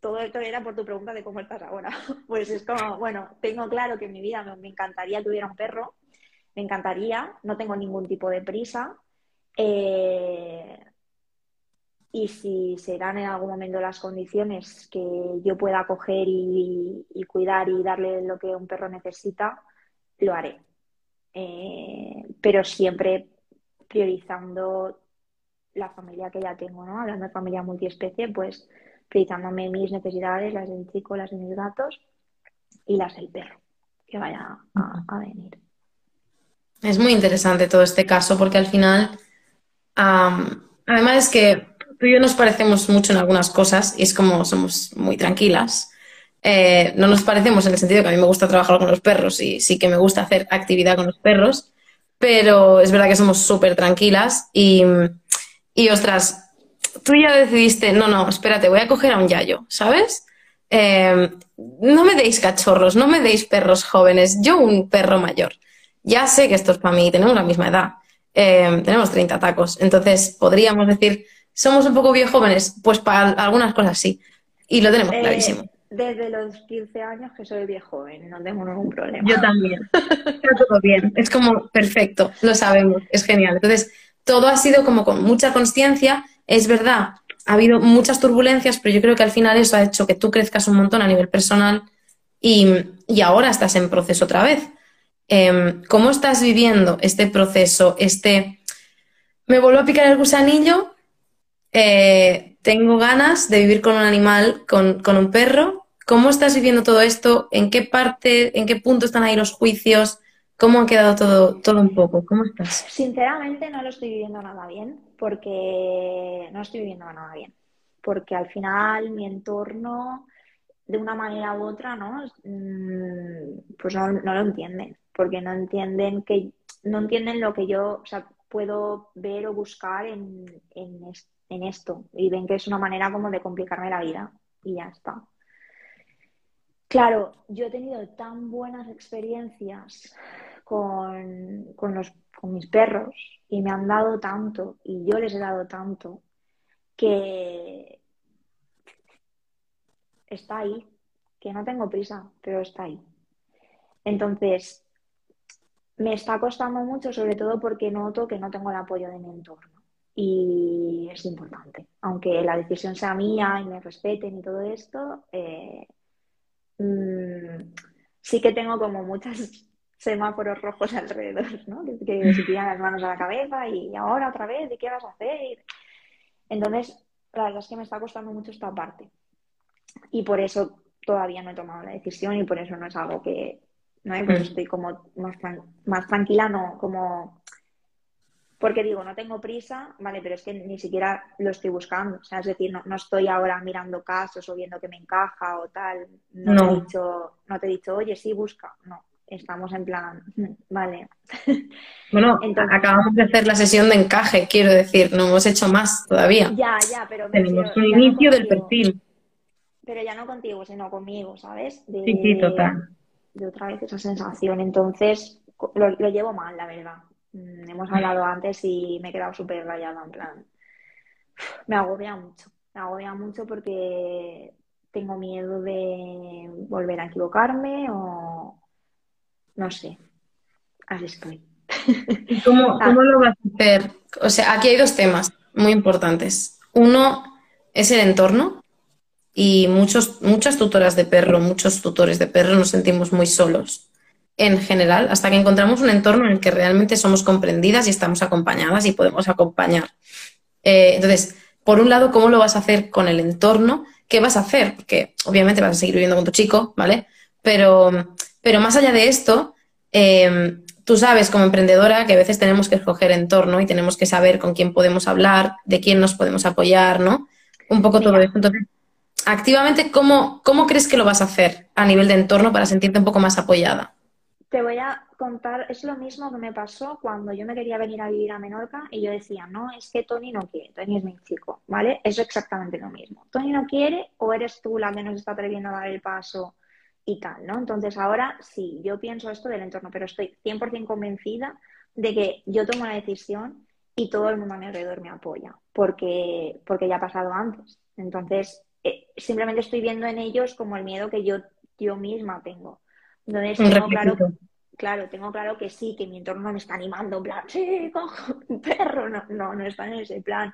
Speaker 2: todo esto era por tu pregunta de cómo estás ahora. Pues es como, bueno, tengo claro que en mi vida me encantaría que un perro, me encantaría, no tengo ningún tipo de prisa. Eh, y si se dan en algún momento las condiciones que yo pueda coger y, cuidar y darle lo que un perro necesita, lo haré. Eh, pero siempre priorizando la familia que ya tengo, ¿no? Hablando de familia multiespecie, pues priorizándome mis necesidades, las del chico, las de mis gatos y las del perro que vaya a venir.
Speaker 1: Es muy interesante todo este caso porque al final, además es que tú y yo nos parecemos mucho en algunas cosas y es como somos muy tranquilas. Eh, no nos parecemos en el sentido que a mí me gusta trabajar con los perros y sí que me gusta hacer actividad con los perros, pero es verdad que somos súper tranquilas y, y, ostras, tú ya decidiste, no, no, espérate, voy a coger a un yayo, ¿sabes? Eh, no me deis cachorros, no me deis perros jóvenes, yo un perro mayor ya sé que esto es para mí, tenemos la misma edad, eh, tenemos 30 tacos, entonces podríamos decir, somos un poco jóvenes, pues para algunas cosas sí, y lo tenemos
Speaker 2: eh,
Speaker 1: clarísimo.
Speaker 2: Desde los 15 años que soy viejo joven, no tengo ningún problema.
Speaker 1: Yo también, está todo bien, es como perfecto, lo sabemos, es genial. Entonces, todo ha sido como con mucha conciencia, es verdad, ha habido muchas turbulencias, pero yo creo que al final eso ha hecho que tú crezcas un montón a nivel personal y, y ahora estás en proceso otra vez. Em, ¿Cómo estás viviendo este proceso? Este, me vuelvo a picar el gusanillo, eh, tengo ganas de vivir con un animal, con, un perro. ¿Cómo estás viviendo todo esto? ¿En qué parte, en qué punto están ahí los juicios? ¿Cómo ha quedado todo, todo un poco? ¿Cómo estás?
Speaker 2: Sinceramente no lo estoy viviendo nada bien, porque no estoy viviendo nada bien, porque al final mi entorno, de una manera u otra, ¿no? Mm, pues no, no lo entienden, porque no entienden que no entienden lo que yo, o sea, puedo ver o buscar en, en esto y ven que es una manera como de complicarme la vida y ya está. Claro, yo he tenido tan buenas experiencias con, los, con mis perros y me han dado tanto y yo les he dado tanto que está ahí, que no tengo prisa, pero está ahí. Entonces, me está costando mucho, sobre todo porque noto que no tengo el apoyo de mi entorno. Y es importante. Aunque la decisión sea mía y me respeten y todo esto, eh, mm, sí que tengo como muchos semáforos rojos alrededor, ¿no? Que, se tiran las manos a la cabeza y ahora otra vez, ¿y qué vas a hacer? Entonces, la verdad es que me está costando mucho esta parte. Y por eso todavía no he tomado la decisión y por eso no es algo que, ¿no? Pues estoy como más, más tranquila, no, como porque digo, no tengo prisa, vale, pero es que ni siquiera lo estoy buscando. O sea, es decir, no, estoy ahora mirando casos o viendo que me encaja o tal. No, Te he dicho, no te he dicho, oye, sí, busca. No, estamos en plan, vale.
Speaker 1: Bueno, acabamos de hacer la sesión de encaje, quiero decir, no hemos hecho más todavía.
Speaker 2: Ya, ya, pero...
Speaker 1: Tenemos un inicio del perfil.
Speaker 2: Pero ya no contigo, sino conmigo, ¿sabes?
Speaker 1: De, sí, sí, total.
Speaker 2: De otra vez esa sensación. Entonces, lo, lo llevo mal, la verdad. Mm, hemos hablado antes y me he quedado súper rayada, en plan. Me agobia mucho, me agobia mucho porque tengo miedo de volver a equivocarme o no sé. Así estoy.
Speaker 1: cómo, ah. cómo lo vas a hacer? O sea, aquí hay dos temas muy importantes. Uno es el entorno y muchos, muchas tutoras de perro, muchos tutores de perro nos sentimos muy solos en general hasta que encontramos un entorno en el que realmente somos comprendidas y estamos acompañadas y podemos acompañar. Eh, entonces, por un lado, ¿cómo lo vas a hacer con el entorno? ¿Qué vas a hacer? Porque obviamente vas a seguir viviendo con tu chico, ¿vale? Pero, pero más allá de esto, eh, tú sabes como emprendedora que a veces tenemos que escoger entorno y tenemos que saber con quién podemos hablar, de quién nos podemos apoyar, ¿no? Un poco todo eso. Entonces, activamente, ¿cómo, ¿cómo crees que lo vas a hacer a nivel de entorno para sentirte un poco más apoyada?
Speaker 2: Te voy a contar, es lo mismo que me pasó cuando yo me quería venir a vivir a Menorca y yo decía, no, es que Tony no quiere, Tony es mi chico, ¿vale? Es exactamente lo mismo. Tony no quiere o eres tú la que nos está atreviendo a dar el paso y tal, ¿no? Entonces ahora sí, yo pienso esto del entorno, pero estoy 100% convencida de que yo tomo la decisión y todo el mundo a mi alrededor me apoya, porque, porque ya ha pasado antes. Entonces, simplemente estoy viendo en ellos como el miedo que yo, yo misma tengo. Entonces, tengo claro, claro, tengo claro que sí, que mi entorno me está animando, en plan, sí, cojo un perro, no, no, no está en ese plan,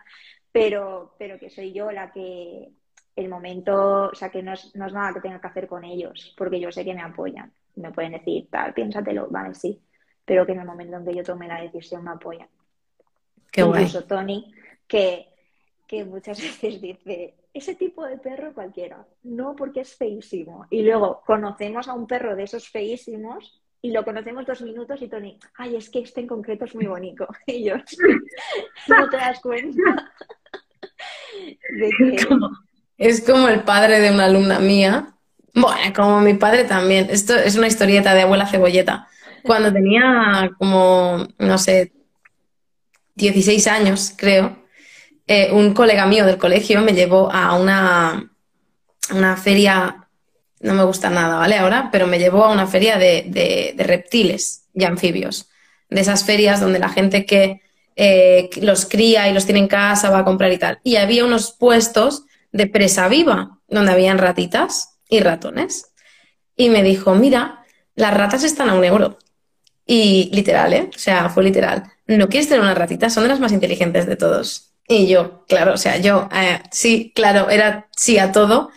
Speaker 2: pero, pero que soy yo la que el momento, o sea, que no es, no es nada que tenga que hacer con ellos, porque yo sé que me apoyan, me pueden decir, tal, piénsatelo, vale, sí, pero que en el momento en que yo tome la decisión me apoyan. Qué Incluso Tony, que, que muchas veces dice, ese tipo de perro cualquiera, no porque es feísimo. Y luego conocemos a un perro de esos feísimos y lo conocemos dos minutos y Tony, ay, es que este en concreto es muy bonito. Y yo, no te das cuenta.
Speaker 1: Es como el padre de una alumna mía. Bueno, como mi padre también. Esto es una historieta de abuela cebolleta. Cuando tenía como, no sé, 16 años, creo, eh, un colega mío del colegio me llevó a una, una feria, no me gusta nada, ¿vale? Ahora, pero me llevó a una feria de, reptiles y anfibios. De esas ferias donde la gente que eh, los cría y los tiene en casa va a comprar y tal. Y había unos puestos de presa viva, donde habían ratitas y ratones. Y me dijo, mira, las ratas están a un euro. Y literal, ¿eh? O sea, fue literal. ¿No quieres tener una ratita? Son de las más inteligentes de todos. Y yo, claro, o sea, yo, eh, sí, claro, era sí a todo.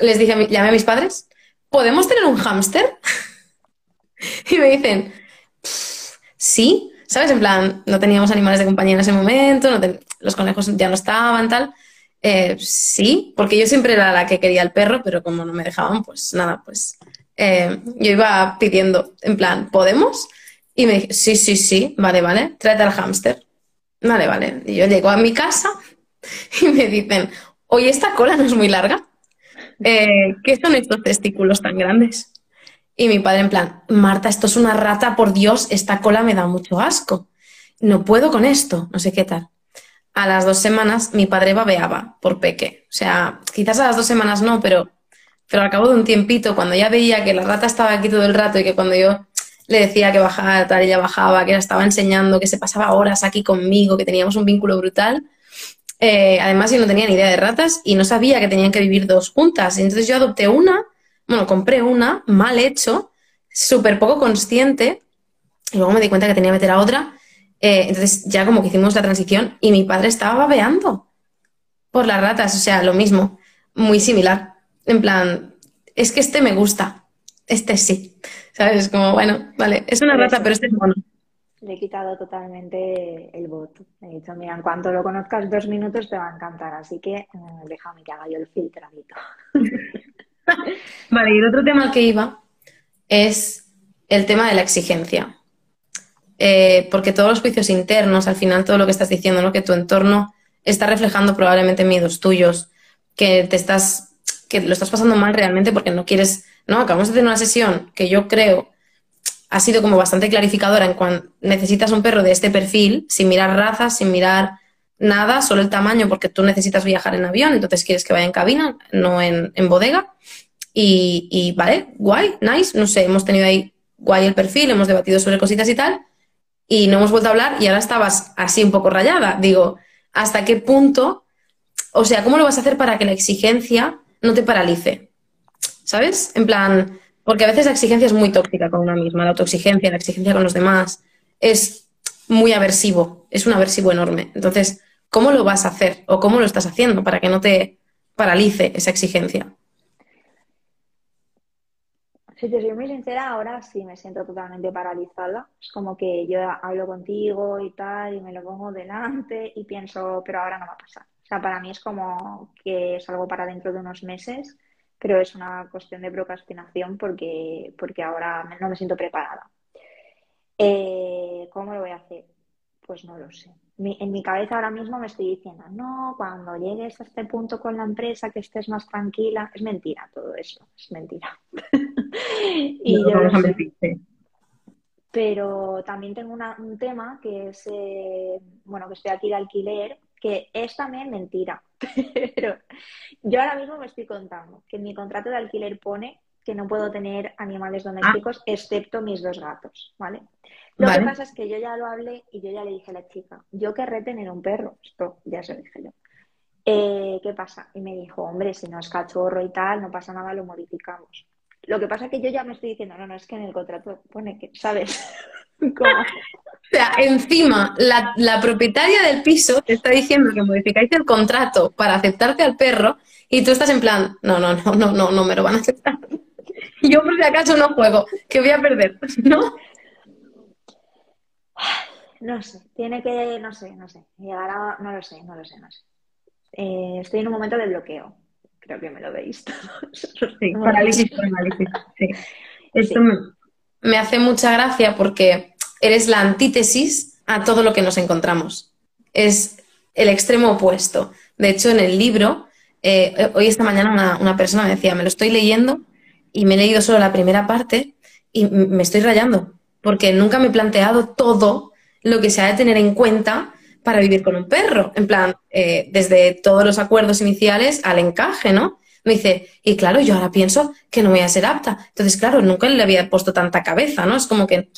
Speaker 1: Les dije, llamé a mis padres, ¿podemos tener un hámster? y me dicen, sí, ¿sabes? En plan, no teníamos animales de compañía en ese momento, los conejos ya no estaban, tal. Eh, sí, porque yo siempre era la que quería el perro, pero como no me dejaban, pues nada, pues eh, yo iba pidiendo, en plan, ¿podemos? Y me dije, sí, sí, sí, vale, vale, tráete al hámster. Vale, vale. Y yo llego a mi casa y me dicen, oye, esta cola no es muy larga. Eh, ¿Qué son estos testículos tan grandes? Y mi padre en plan, Marta, esto es una rata, por Dios, esta cola me da mucho asco. No puedo con esto, no sé qué tal. A las dos semanas mi padre babeaba por peque. O sea, quizás a las dos semanas no, pero, pero al cabo de un tiempito, cuando ya veía que la rata estaba aquí todo el rato y que cuando yo le decía que bajaba, tal, ella bajaba, que la estaba enseñando, que se pasaba horas aquí conmigo, que teníamos un vínculo brutal. Eh, además, yo no tenía ni idea de ratas y no sabía que tenían que vivir dos juntas. Entonces yo adopté una, bueno, compré una, mal hecho, súper poco consciente, y luego me di cuenta que tenía que meter a otra. Eh, entonces ya como que hicimos la transición y mi padre estaba babeando por las ratas, o sea, lo mismo, muy similar. En plan, es que este me gusta, este sí. ¿Sabes? Como, bueno, vale, es una rata, pero este es mono.
Speaker 2: Le he quitado totalmente el voto. He dicho, mira, en cuanto lo conozcas dos minutos te va a encantar, así que eh, déjame que haga yo el filtradito.
Speaker 1: vale, y el otro tema al que iba es el tema de la exigencia. Eh, porque todos los juicios internos, al final todo lo que estás diciendo, ¿no? que tu entorno está reflejando probablemente miedos tuyos, que te estás, que lo estás pasando mal realmente porque no quieres ¿no? Acabamos de tener una sesión que yo creo ha sido como bastante clarificadora en cuanto necesitas un perro de este perfil, sin mirar razas, sin mirar nada, solo el tamaño, porque tú necesitas viajar en avión, entonces quieres que vaya en cabina, no en, bodega. Y, y, vale, guay, nice, no sé, hemos tenido ahí guay el perfil, hemos debatido sobre cositas y tal, y no hemos vuelto a hablar y ahora estabas así un poco rayada. Digo, ¿hasta qué punto? O sea, ¿cómo lo vas a hacer para que la exigencia no te paralice? ¿Sabes? En plan, porque a veces la exigencia es muy tóxica con una misma, la autoexigencia, la exigencia con los demás, es muy aversivo, es un aversivo enorme. Entonces, ¿cómo lo vas a hacer o cómo lo estás haciendo para que no te paralice esa exigencia?
Speaker 2: Si te soy muy sincera, ahora sí me siento totalmente paralizada. Es como que yo hablo contigo y tal, y me lo pongo delante y pienso, pero ahora no va a pasar. O sea, para mí es como que es algo para dentro de unos meses pero es una cuestión de procrastinación porque, porque ahora no me siento preparada. Eh, ¿Cómo lo voy a hacer? Pues no lo sé. en mi cabeza ahora mismo me estoy diciendo, no, cuando llegues a este punto con la empresa, que estés más tranquila. Es mentira todo eso, es mentira. y Pero también tengo un tema que es, eh, bueno, que estoy aquí de alquiler que es también mentira. Pero yo ahora mismo me estoy contando que en mi contrato de alquiler pone que no puedo tener animales domésticos ah. excepto mis dos gatos, ¿vale? Lo que pasa es que yo ya lo hablé y yo ya le dije a la chica, yo querré tener un perro, esto ya se lo dije yo. Eh, ¿Qué pasa? Y me dijo, hombre, si no es cachorro y tal, no pasa nada, lo modificamos. Lo que pasa es que yo ya me estoy diciendo, no, no, es que en el contrato pone que, ¿sabes?
Speaker 1: O sea, encima, la, propietaria del piso te está diciendo que modificáis el contrato para aceptarte al perro y tú estás en plan, no, no, no, no, no, no me lo van a aceptar. Yo por si acaso no juego, que voy a perder, ¿no?
Speaker 2: No sé, tiene que, no sé, no sé, llegar a, no lo sé, no lo sé, no sé. Eh, estoy en un momento de bloqueo, creo que me lo veis
Speaker 1: Sí, parálisis por análisis, sí. Esto me hace mucha gracia porque eres la antítesis a todo lo que nos encontramos. Es el extremo opuesto. De hecho, en el libro, eh, hoy esta mañana una, persona me decía, me lo estoy leyendo y me he leído solo la primera parte y me estoy rayando, porque nunca me he planteado todo lo que se ha de tener en cuenta para vivir con un perro. En plan, eh, desde todos los acuerdos iniciales al encaje, ¿no? Me dice, y claro, yo ahora pienso que no voy a ser apta. Entonces, claro, nunca le había puesto tanta cabeza, ¿no? Es como que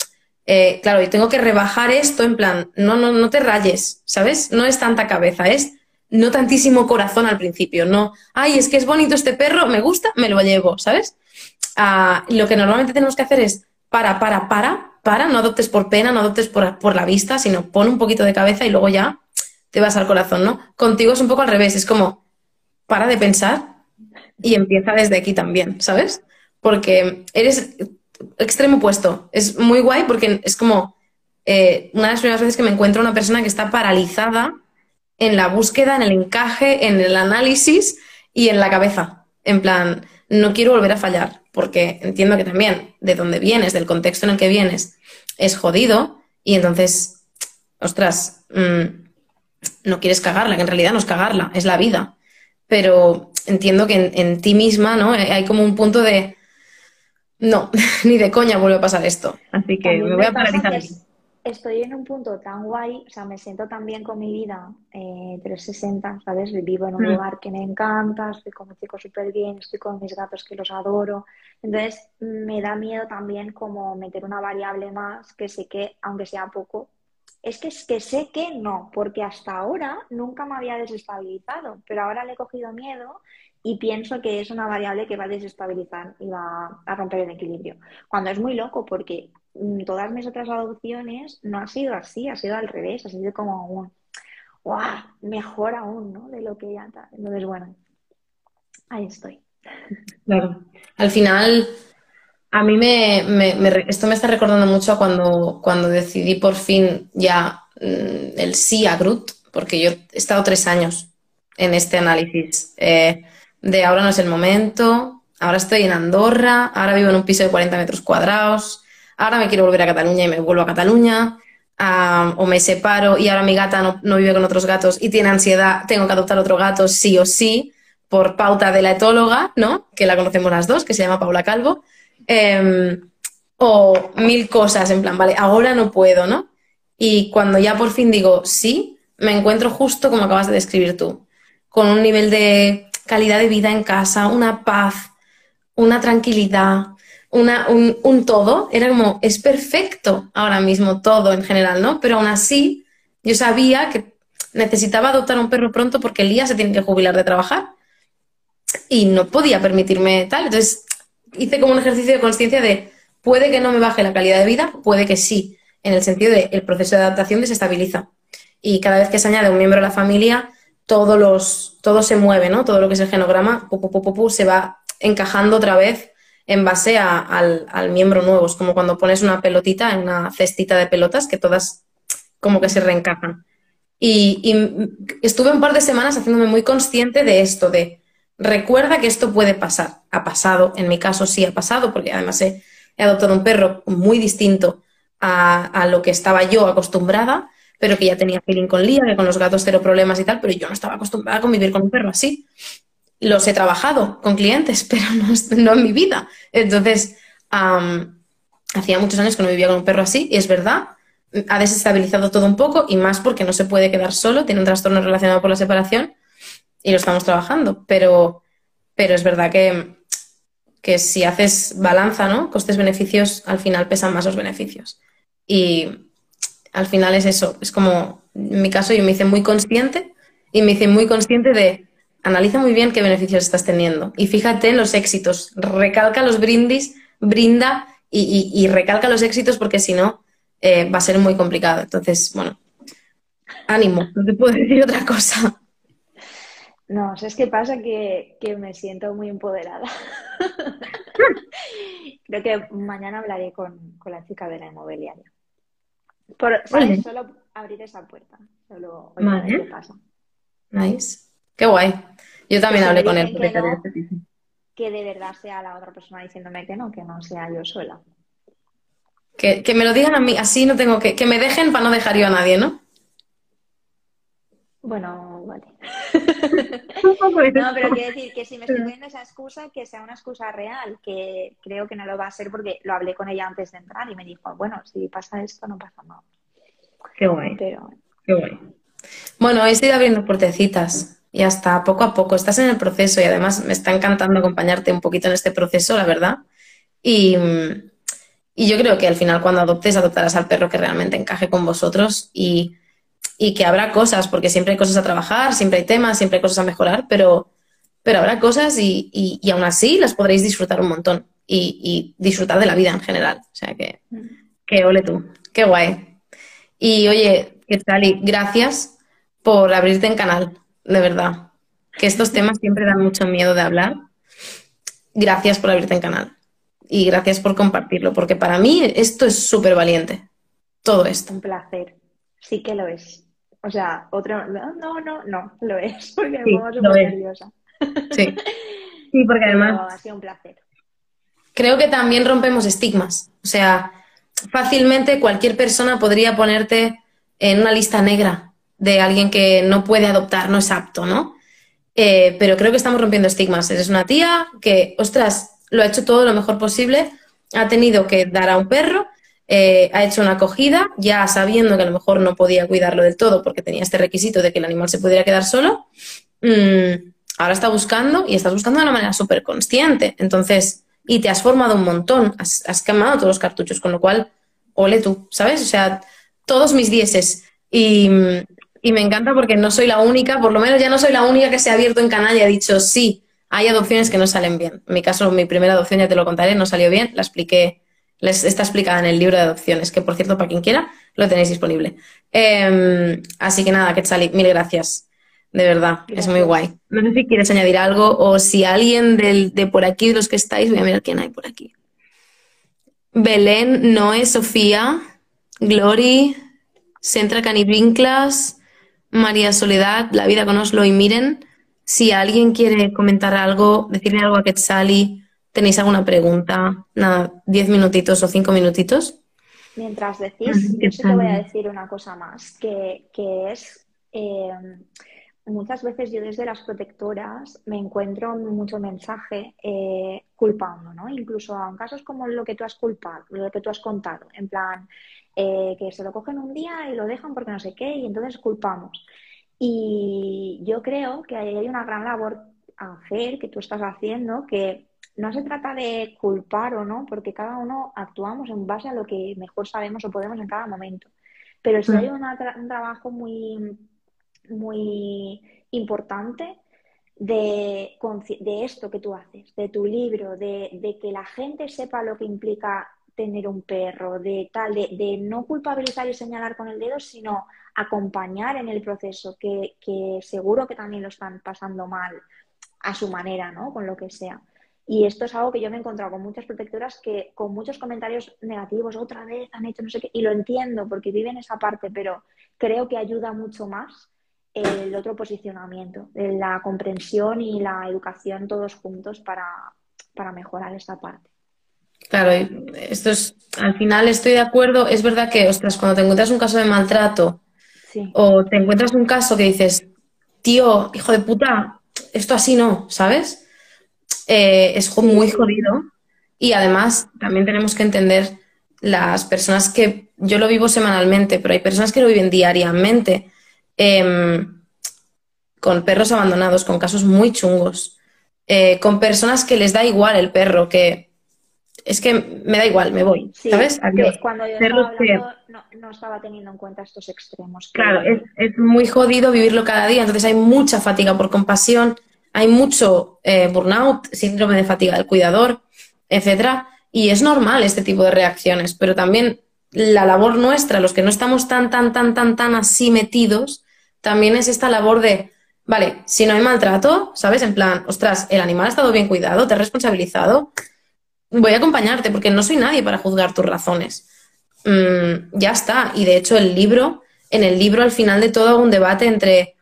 Speaker 1: eh, claro, y tengo que rebajar esto en plan, no, no, no te rayes, ¿sabes? No es tanta cabeza, es no tantísimo corazón al principio, no, ay, es que es bonito este perro, me gusta, me lo llevo, ¿sabes? Ah, lo que normalmente tenemos que hacer es para, para, para, para, no adoptes por pena, no adoptes por, por la vista, sino pon un poquito de cabeza y luego ya te vas al corazón, ¿no? Contigo es un poco al revés, es como, para de pensar y empieza desde aquí también, ¿sabes? Porque eres, extremo opuesto. Es muy guay porque es como eh, una de las primeras veces que me encuentro una persona que está paralizada en la búsqueda, en el encaje, en el análisis y en la cabeza. En plan, no quiero volver a fallar, porque entiendo que también de donde vienes, del contexto en el que vienes, es jodido y entonces, ostras, mm, no quieres cagarla, que en realidad no es cagarla, es la vida. Pero entiendo que en, ti misma, ¿no? Hay como un punto de, no, ni de coña vuelve a pasar esto. Así que me voy a paralizar
Speaker 2: estoy en un punto tan guay, o sea, me siento tan bien con mi vida eh, 360, ¿sabes? Vivo en un mm. lugar que me encanta, estoy con mi chico súper bien, estoy con mis gatos que los adoro. Entonces, me da miedo también como meter una variable más que sé que, aunque sea poco, es que, es que sé que no, porque hasta ahora nunca me había desestabilizado, pero ahora le he cogido miedo y pienso que es una variable que va a desestabilizar y va a romper el equilibrio. Cuando es muy loco, porque todas mis otras adopciones no ha sido así, ha sido al revés, ha sido como un, ¡guau! Mejor aún, ¿no? De lo que ya está. Entonces, bueno, ahí estoy.
Speaker 1: Claro. Al final, a mí me, esto me está recordando mucho a cuando, cuando decidí por fin ya mm, el sí a Groot, porque yo he estado tres años en este análisis eh, de ahora no es el momento, ahora estoy en Andorra, ahora vivo en un piso de 40 metros cuadrados, ahora me quiero volver a Cataluña y me vuelvo a Cataluña, o me separo y ahora mi gata no, vive con otros gatos y tiene ansiedad, tengo que adoptar otro gato sí o sí, por pauta de la etóloga, ¿no? Que la conocemos las dos, que se llama Paula Calvo. Em, o mil cosas, en plan, vale, ahora no puedo, ¿no? Y cuando ya por fin digo sí, me encuentro justo como acabas de describir tú, con un nivel de calidad de vida en casa, una paz, una tranquilidad, un, todo, era como, es perfecto ahora mismo todo en general, ¿no? Pero aún así, yo sabía que necesitaba adoptar un perro pronto porque Lía se tiene que jubilar de trabajar y no podía permitirme tal. Entonces, hice como un ejercicio de conciencia de, puede que no me baje la calidad de vida, puede que sí, en el sentido de el proceso de adaptación desestabiliza. Y cada vez que se añade un miembro de la familia, todos los, todo se mueve, ¿no? Todo lo que es el genograma, se va encajando otra vez en base al, miembro nuevo. Es como cuando pones una pelotita en una cestita de pelotas que todas como que se reencajan. Y, estuve un par de semanas haciéndome muy consciente de esto, de recuerda que esto puede pasar. Ha pasado, en mi caso sí ha pasado, porque además he, adoptado un perro muy distinto a, a, lo que estaba yo acostumbrada, pero que ya tenía feeling con Lía, que con los gatos cero problemas y tal, pero yo no estaba acostumbrada a convivir con un perro así los he trabajado con clientes, pero no, en mi vida. Entonces, hacía muchos años que no vivía con un perro así, y es verdad, ha desestabilizado todo un poco, y más porque no se puede quedar solo, tiene un trastorno relacionado con la separación, y lo estamos trabajando. Pero, pero es verdad que, que si haces balanza, ¿no? Costes-beneficios, al final pesan más los beneficios. Y al final es eso, es como, en mi caso yo me hice muy consciente, y me hice muy consciente de analiza muy bien qué beneficios estás teniendo y fíjate en los éxitos. Recalca los brindis, brinda y, recalca los éxitos porque si no eh, va a ser muy complicado. Entonces, bueno, ánimo, no te puedo decir otra cosa.
Speaker 2: No, ¿sabes qué pasa? Que, me siento muy empoderada. Creo que mañana hablaré con, la chica de la inmobiliaria. Por, Solo abrir esa puerta. Solo qué pasa.
Speaker 1: Nice. Qué guay. Yo también hablé con él.
Speaker 2: Que, no, que de verdad sea la otra persona diciéndome que no, que no sea yo sola.
Speaker 1: Que, me lo digan a mí, así no tengo que. Que me dejen para no dejar yo a nadie, ¿no?
Speaker 2: Bueno, vale. no, pero quiero decir que si me estoy poniendo esa excusa, que sea una excusa real, que creo que no lo va a ser porque lo hablé con ella antes de entrar y me dijo, bueno, si pasa esto, no pasa nada.
Speaker 1: Qué guay. Pero... Qué guay. Bueno, he ido abriendo puertecitas y hasta poco a poco. Estás en el proceso y además me está encantando acompañarte un poquito en este proceso, la verdad. Y, yo creo que al final cuando adoptes, adoptarás al perro que realmente encaje con vosotros y, que habrá cosas, porque siempre hay cosas a trabajar, siempre hay temas, siempre hay cosas a mejorar, pero, pero habrá cosas y, y, aún así las podréis disfrutar un montón y, disfrutar de la vida en general. O sea que, que ole tú, qué guay. Y oye, ¿qué tal? Y gracias por abrirte en canal de verdad. Que estos temas siempre dan mucho miedo de hablar. Gracias por abrirte en canal. Y gracias por compartirlo, porque para mí esto es súper valiente. Todo esto.
Speaker 2: Un placer. Sí que lo es. O sea, otro. No, no, no, lo es, porque me pongo súper nerviosa.
Speaker 1: Sí. Sí, porque además...
Speaker 2: ha sido un placer.
Speaker 1: Creo que también rompemos estigmas. O sea, fácilmente cualquier persona podría ponerte en una lista negra de alguien que no puede adoptar, no es apto, ¿no? Eh, pero creo que estamos rompiendo estigmas. Eres una tía que, ostras, lo ha hecho todo lo mejor posible, ha tenido que dar a un perro, eh, ha hecho una acogida, ya sabiendo que a lo mejor no podía cuidarlo del todo porque tenía este requisito de que el animal se pudiera quedar solo. Mm, ahora está buscando y estás buscando de una manera súper consciente. Entonces, y te has formado un montón, has, quemado todos los cartuchos, con lo cual, ole tú, ¿sabes? O sea, todos mis dieces. Y, y me encanta porque no soy la única, por lo menos ya no soy la única que se ha abierto en canal y ha dicho, sí, hay adopciones que no salen bien. En mi caso, mi primera adopción, ya te lo contaré, no salió bien, la expliqué, les, está explicada en el libro de adopciones, que por cierto, para quien quiera, lo tenéis disponible. Em, así que nada, Quetzali, mil gracias. De verdad, es muy guay. No sé si quieres añadir algo o si alguien de por aquí, de los que estáis, voy a mirar quién hay por aquí. Belén, Noé, Sofía, Glory, Centra Canivinclas, María Soledad, La vida con Oslo y Miren. Si alguien quiere comentar algo, decirle algo a Quetzali, tenéis alguna pregunta, nada, diez minutitos o cinco minutitos.
Speaker 2: Mientras decís, yo sí te voy a decir una cosa más, que, es eh, muchas veces yo desde las protectoras me encuentro mucho mensaje eh, culpando, ¿no? Incluso en casos como lo que tú has culpado, lo que tú has contado, en plan, eh, que se lo cogen un día y lo dejan porque no sé qué, y entonces culpamos. Y yo creo que hay una gran labor a hacer, que tú estás haciendo, que no se trata de culpar o no, porque cada uno actuamos en base a lo que mejor sabemos o podemos en cada momento. Pero sí hay mm. un trabajo muy, muy importante de, de, esto que tú haces, de tu libro, de, de, que la gente sepa lo que implica tener un perro, de tal, de, no culpabilizar y señalar con el dedo, sino acompañar en el proceso, que, seguro que también lo están pasando mal a su manera, ¿no? Con lo que sea. Y esto es algo que yo me he encontrado con muchas protectoras que con muchos comentarios negativos, otra vez han hecho no sé qué, y lo entiendo porque viven esa parte, pero creo que ayuda mucho más el otro posicionamiento, la comprensión y la educación todos juntos para mejorar esta parte.
Speaker 1: Claro, esto es, al final estoy de acuerdo. Es verdad que, ostras, cuando te encuentras un caso de maltrato o te encuentras un caso que dices, tío, hijo de puta, esto así no, ¿sabes? Eh, es muy jodido. Y además también tenemos que entender las personas que, yo lo vivo semanalmente, pero hay personas que lo viven diariamente, em, con perros abandonados, con casos muy chungos, eh, con personas que les da igual el perro, que es que me da igual, me voy, ¿sabes?
Speaker 2: Cuando yo estaba hablando, no, estaba teniendo en cuenta estos extremos.
Speaker 1: Claro, es, muy jodido vivirlo cada día, entonces hay mucha fatiga por compasión, hay mucho eh, burnout, síndrome de fatiga del cuidador, etcétera, y es normal este tipo de reacciones, pero también la labor nuestra, los que no estamos tan, tan, tan, tan, tan así metidos, también es esta labor de, vale, si no hay maltrato, ¿sabes? En plan, ostras, el animal ha estado bien cuidado, te has responsabilizado, voy a acompañarte porque no soy nadie para juzgar tus razones. Mm, ya está. Y de hecho el libro, en el libro al final de todo un debate entre,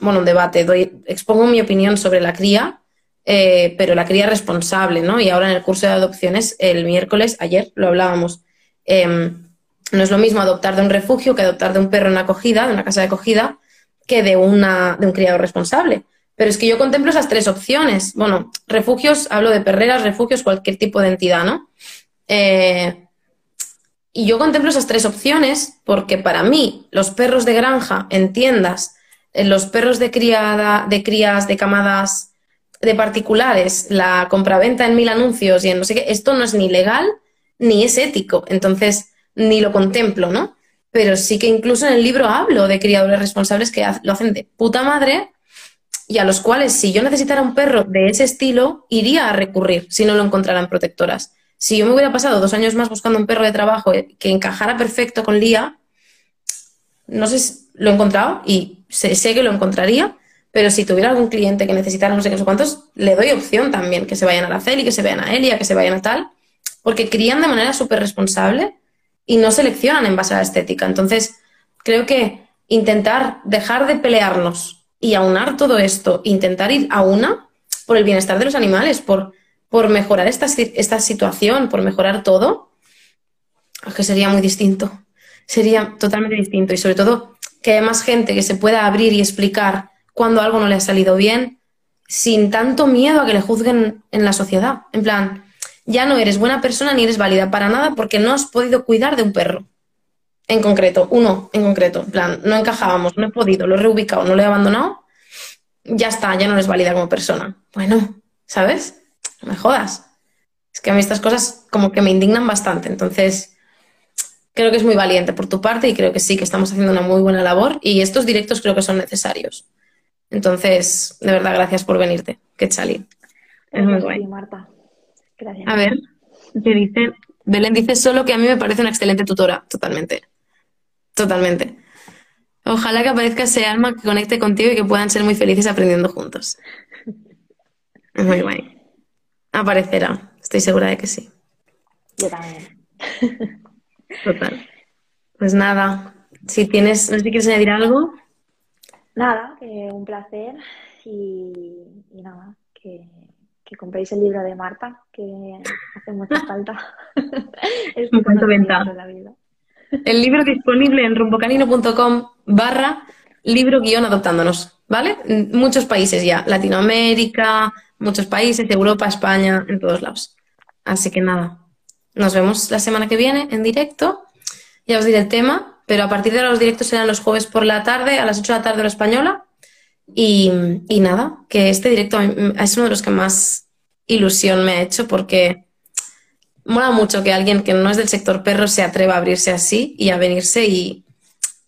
Speaker 1: bueno, un debate, doy, expongo mi opinión sobre la cría, eh, pero la cría responsable, ¿no? Y ahora en el curso de adopciones, el miércoles, ayer lo hablábamos, em, no es lo mismo adoptar de un refugio que adoptar de un perro en acogida, de una casa de acogida, que de, una, de un criado responsable. Pero es que yo contemplo esas tres opciones. Bueno, refugios, hablo de perreras, refugios, cualquier tipo de entidad, ¿no? Eh, y yo contemplo esas tres opciones porque para mí los perros de granja en tiendas, eh, los perros de criada, de crías, de camadas, de particulares, la compraventa en mil anuncios y en no sé qué, esto no es ni legal ni es ético. Entonces, ni lo contemplo, ¿no? Pero sí que incluso en el libro hablo de criadores responsables que lo hacen de puta madre y a los cuales si yo necesitara un perro de ese estilo, iría a recurrir si no lo encontraran protectoras. Si yo me hubiera pasado dos años más buscando un perro de trabajo que encajara perfecto con Lía, no sé si lo he encontrado y sé, que lo encontraría, pero si tuviera algún cliente que necesitara no sé qué, cuántos, le doy opción también, que se vayan a la Celi, que se vayan a Elia, que se vayan a tal, porque crían de manera súper responsable y no seleccionan en base a la estética. Entonces, creo que intentar dejar de pelearnos y aunar todo esto, intentar ir a una, por el bienestar de los animales, por, por mejorar esta, esta situación, por mejorar todo, que sería muy distinto. Sería totalmente distinto. Y sobre todo que haya más gente que se pueda abrir y explicar cuando algo no le ha salido bien, sin tanto miedo a que le juzguen en la sociedad. En plan, ya no eres buena persona ni eres válida para nada porque no has podido cuidar de un perro. En concreto, uno en concreto. En plan, no encajábamos, no he podido, lo he reubicado, no lo he abandonado. Ya está, ya no eres válida como persona. Bueno, ¿sabes? No me jodas. Es que a mí estas cosas como que me indignan bastante. Entonces, creo que es muy valiente por tu parte y creo que sí, que estamos haciendo una muy buena labor y estos directos creo que son necesarios. Entonces, de verdad, gracias por venirte, Quetzali.
Speaker 2: Es muy guay. Marta.
Speaker 1: Gracias. A ver, te dice, Belén dice solo que a mí me parece una excelente tutora, totalmente. Totalmente. Ojalá que aparezca ese alma que conecte contigo y que puedan ser muy felices aprendiendo juntos. Es muy guay. Aparecerá, estoy segura de que sí.
Speaker 2: Yo también.
Speaker 1: Total. Pues nada, si tienes, no sé si quieres añadir algo.
Speaker 2: Nada, que un placer y, nada, que, compréis el libro de Marta, que hace mucha falta.
Speaker 1: es un cuento venta. El libro disponible en rumbocanino.com barra libro guion adoptándonos, ¿vale? muchos países ya, Latinoamérica, muchos países, Europa, España, en todos lados. Así que nada, nos vemos la semana que viene en directo. Ya os diré el tema, pero a partir de ahora los directos serán los jueves por la tarde, a las 8 de la tarde hora española. Y, y nada, que este directo es uno de los que más ilusión me ha hecho porque mola mucho que alguien que no es del sector perro se atreva a abrirse así y a venirse y,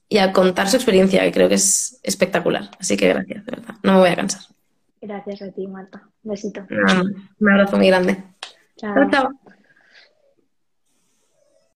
Speaker 1: y a contar su experiencia, que creo que es espectacular. Así que gracias, de verdad. No me voy a cansar.
Speaker 2: Gracias a ti, Marta. Besito.
Speaker 1: un abrazo muy grande.
Speaker 2: chao. chao.